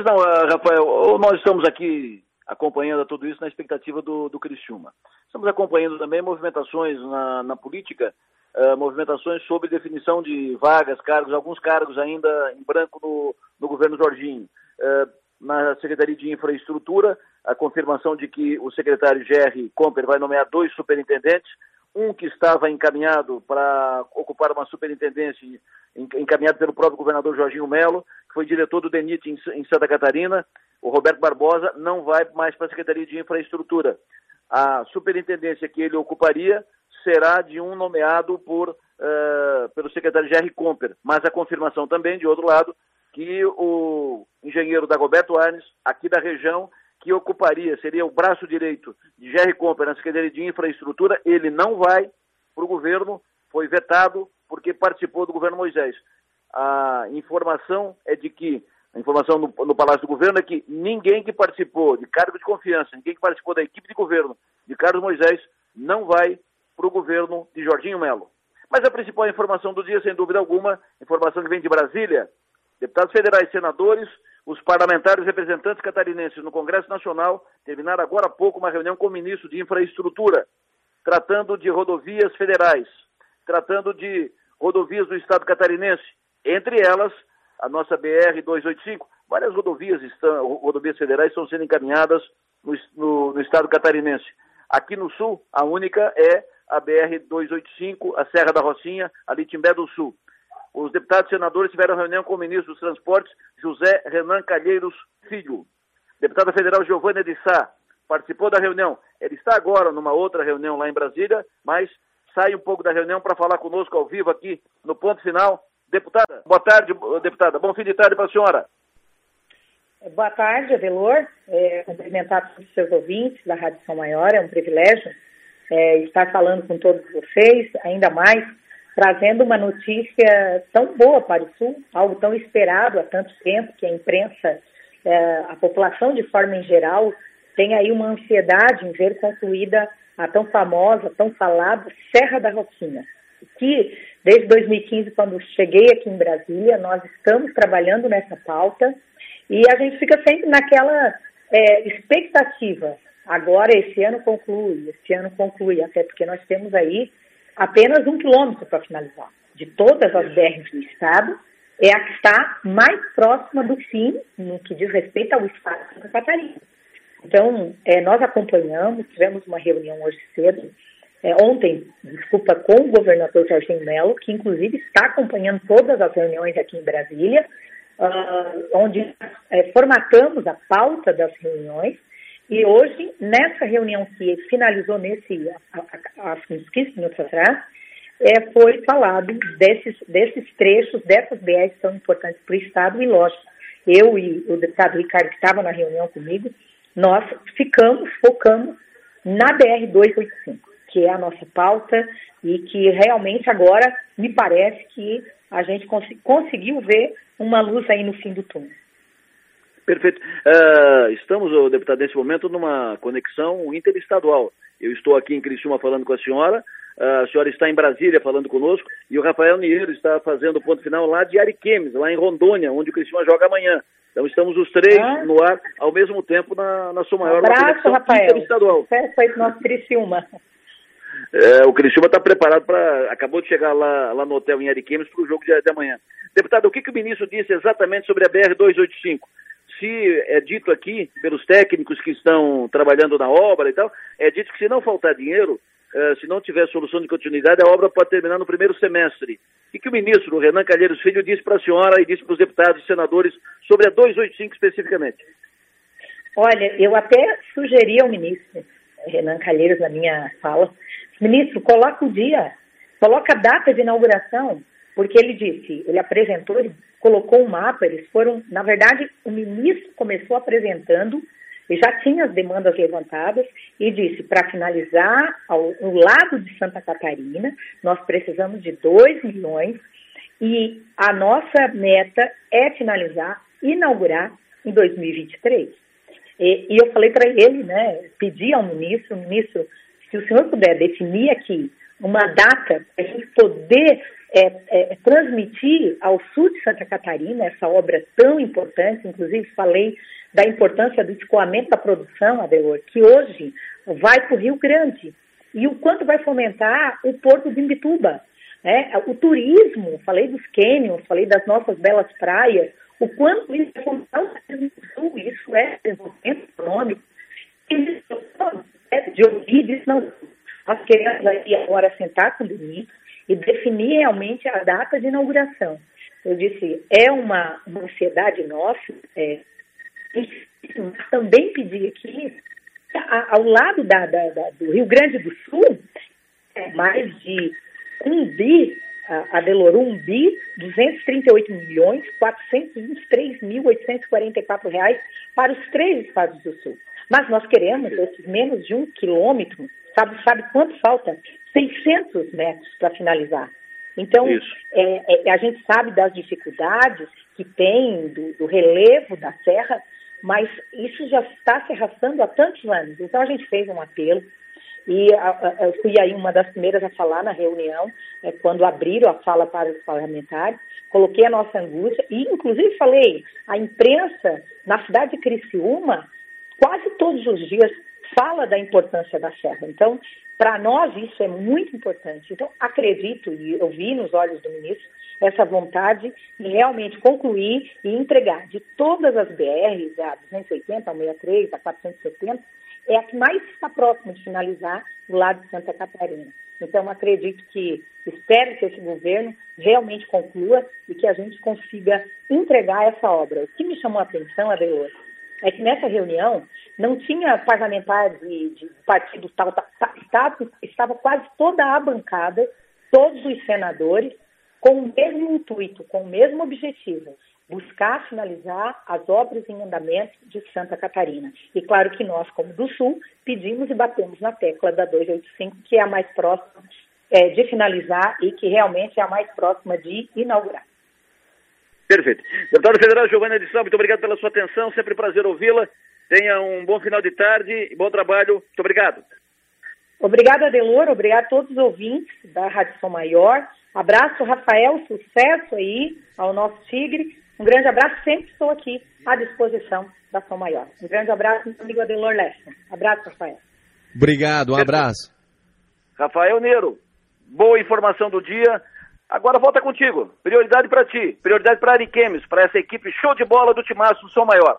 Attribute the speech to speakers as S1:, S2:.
S1: Pois não, uh, Rafael, nós estamos aqui acompanhando tudo isso na expectativa do, do Criciúma. Estamos acompanhando também movimentações na, na política, uh, movimentações sobre definição de vagas, cargos, alguns cargos ainda em branco no, no governo Jorginho. Uh, na Secretaria de Infraestrutura, a confirmação de que o secretário Jerry Comper vai nomear dois superintendentes, um que estava encaminhado para ocupar uma superintendência, encaminhado pelo próprio governador Jorginho Melo, que foi diretor do DENIT em Santa Catarina, o Roberto Barbosa, não vai mais para a Secretaria de Infraestrutura. A superintendência que ele ocuparia será de um nomeado por, uh, pelo secretário Jerry Comper, mas a confirmação também, de outro lado, que o engenheiro Dagoberto Arnes, aqui da região, que ocuparia, seria o braço direito de Jerry Comper na Secretaria de Infraestrutura, ele não vai para o governo, foi vetado porque participou do governo Moisés. A informação é de que, a informação no, no Palácio do Governo é que ninguém que participou de cargo de confiança, ninguém que participou da equipe de governo de Carlos Moisés, não vai para o governo de Jorginho Melo. Mas a principal informação do dia, sem dúvida alguma, informação que vem de Brasília, deputados federais senadores os parlamentares representantes catarinenses no Congresso Nacional terminaram agora há pouco uma reunião com o ministro de Infraestrutura, tratando de rodovias federais, tratando de rodovias do Estado catarinense, entre elas a nossa BR-285. Várias rodovias, estão, rodovias federais estão sendo encaminhadas no, no, no Estado catarinense. Aqui no Sul, a única é a BR-285, a Serra da Rocinha, ali Timbé do Sul os deputados e senadores tiveram reunião com o ministro dos Transportes, José Renan Calheiros Filho. Deputada federal Giovanna de Sá participou da reunião. Ele está agora numa outra reunião lá em Brasília, mas sai um pouco da reunião para falar conosco ao vivo aqui no ponto final. Deputada, boa tarde, deputada. Bom fim de tarde para a senhora.
S2: Boa tarde, Adelor. É, cumprimentar todos os seus ouvintes da Rádio São Maior. É um privilégio é, estar falando com todos vocês, ainda mais trazendo uma notícia tão boa para o Sul, algo tão esperado há tanto tempo, que a imprensa, é, a população de forma em geral, tem aí uma ansiedade em ver concluída a tão famosa, tão falada Serra da Rocinha, que desde 2015, quando cheguei aqui em Brasília, nós estamos trabalhando nessa pauta e a gente fica sempre naquela é, expectativa. Agora, esse ano conclui, esse ano conclui, até porque nós temos aí apenas um quilômetro para finalizar. De todas as BRs do Estado, é a que está mais próxima do fim no que diz respeito ao Estado de Santa Catarina. Então, é, nós acompanhamos, tivemos uma reunião hoje cedo, é, ontem, desculpa, com o governador Jorginho Melo, que inclusive está acompanhando todas as reuniões aqui em Brasília, uh, onde é, formatamos a pauta das reuniões e hoje, nessa reunião que finalizou nesse, há, uns 15 minutos atrás, é, foi falado desses, desses trechos, dessas BRs são importantes para o Estado, e lógico, eu e o deputado Ricardo, que estava na reunião comigo, nós ficamos, focamos na BR-285, que é a nossa pauta e que realmente agora me parece que a gente cons conseguiu ver uma luz aí no fim do túnel.
S1: Perfeito. Uh, estamos, deputado, nesse momento numa conexão interestadual. Eu estou aqui em Criciúma falando com a senhora, uh, a senhora está em Brasília falando conosco, e o Rafael Niero está fazendo o ponto final lá de Ariquemes, lá em Rondônia, onde o Criciúma joga amanhã. Então estamos os três ah. no ar ao mesmo tempo na, na sua maior
S2: Abraço, Rafael. interestadual. Sucesso aí pro nosso Criciúma.
S1: É, o Criciúma está preparado para. Acabou de chegar lá, lá no hotel em Ariquemes para o jogo de, de amanhã. Deputado, o que, que o ministro disse exatamente sobre a BR-285? Se é dito aqui pelos técnicos que estão trabalhando na obra e tal, é dito que se não faltar dinheiro, uh, se não tiver solução de continuidade, a obra pode terminar no primeiro semestre. E que o ministro, Renan Calheiros Filho, disse para a senhora e disse para os deputados e senadores sobre a 285 especificamente?
S2: Olha, eu até sugeri ao ministro Renan Calheiros na minha fala, ministro, coloca o dia, coloca a data de inauguração, porque ele disse, ele apresentou, colocou um mapa, eles foram, na verdade, o ministro começou apresentando e já tinha as demandas levantadas e disse, para finalizar, ao, ao lado de Santa Catarina, nós precisamos de 2 milhões e a nossa meta é finalizar, inaugurar em 2023. E, e eu falei para ele, né, pedi ao ministro, ministro, se o senhor puder definir aqui uma data para a gente poder é, é, transmitir ao sul de Santa Catarina essa obra tão importante, inclusive falei da importância do escoamento da produção, Adelor, que hoje vai para o Rio Grande, e o quanto vai fomentar o porto de Imbituba. Né? O turismo, falei dos cânions, falei das nossas belas praias, o quanto isso é fomentar o sul, isso é desenvolvimento econômico. De ouvir disso, não. Nós queremos aí agora sentar com o Benito e definir realmente a data de inauguração. Eu disse, é uma, uma ansiedade nossa, é, também pedir aqui, ao lado da, da, da, do Rio Grande do Sul, é mais de um bi, a, a Deloro, um bi, 238 milhões, 423 mil 844 reais para os três estados do Sul. Mas nós queremos esses menos de um quilômetro, sabe, sabe quanto falta? 600 metros para finalizar. Então, é, é, a gente sabe das dificuldades que tem do, do, relevo da serra, mas isso já está se arrastando há tantos anos. Então, a gente fez um apelo e eu fui aí uma das primeiras a falar na reunião, é, quando abriram a fala para os parlamentares, coloquei a nossa angústia e, inclusive, falei, a imprensa na cidade de Criciúma, quase todos os dias, fala da importância da serra. Então, para nós, isso é muito importante. Então, acredito, e eu vi nos olhos do ministro, essa vontade de realmente concluir e entregar de todas as BRs, a 280, a 63, a 470, é a que mais está próxima de finalizar do lado de Santa Catarina. Então, acredito que, espero que esse governo realmente conclua e que a gente consiga entregar essa obra. O que me chamou a atenção, Adeus, é que nessa reunião não tinha parlamentares de, de partido tal, tal, estava, estava quase toda a bancada, todos os senadores, com o mesmo intuito, com o mesmo objetivo, buscar finalizar as obras em andamento de Santa Catarina. E claro que nós, como do Sul, pedimos e batemos na tecla da 285, que é a mais próxima é, de finalizar e que realmente é a mais próxima de inaugurar.
S1: Perfeito. Deputada Federal Giovana de São, muito obrigado pela sua atenção, sempre um prazer ouvi-la. Tenha um bom final de tarde e bom trabalho. Muito obrigado.
S2: Obrigada, Adelor. Obrigado a todos os ouvintes da Rádio Som Maior. Abraço, Rafael. Sucesso aí ao nosso Tigre. Um grande abraço. Sempre estou aqui à disposição da Som Maior. Um grande abraço, meu amigo Adelor Lessa. Abraço, Rafael.
S3: Obrigado, um abraço.
S1: Rafael Neiro, boa informação do dia. Agora volta contigo. Prioridade para ti, prioridade para Ariquemes, para essa equipe show de bola do Timaço do Som Maior.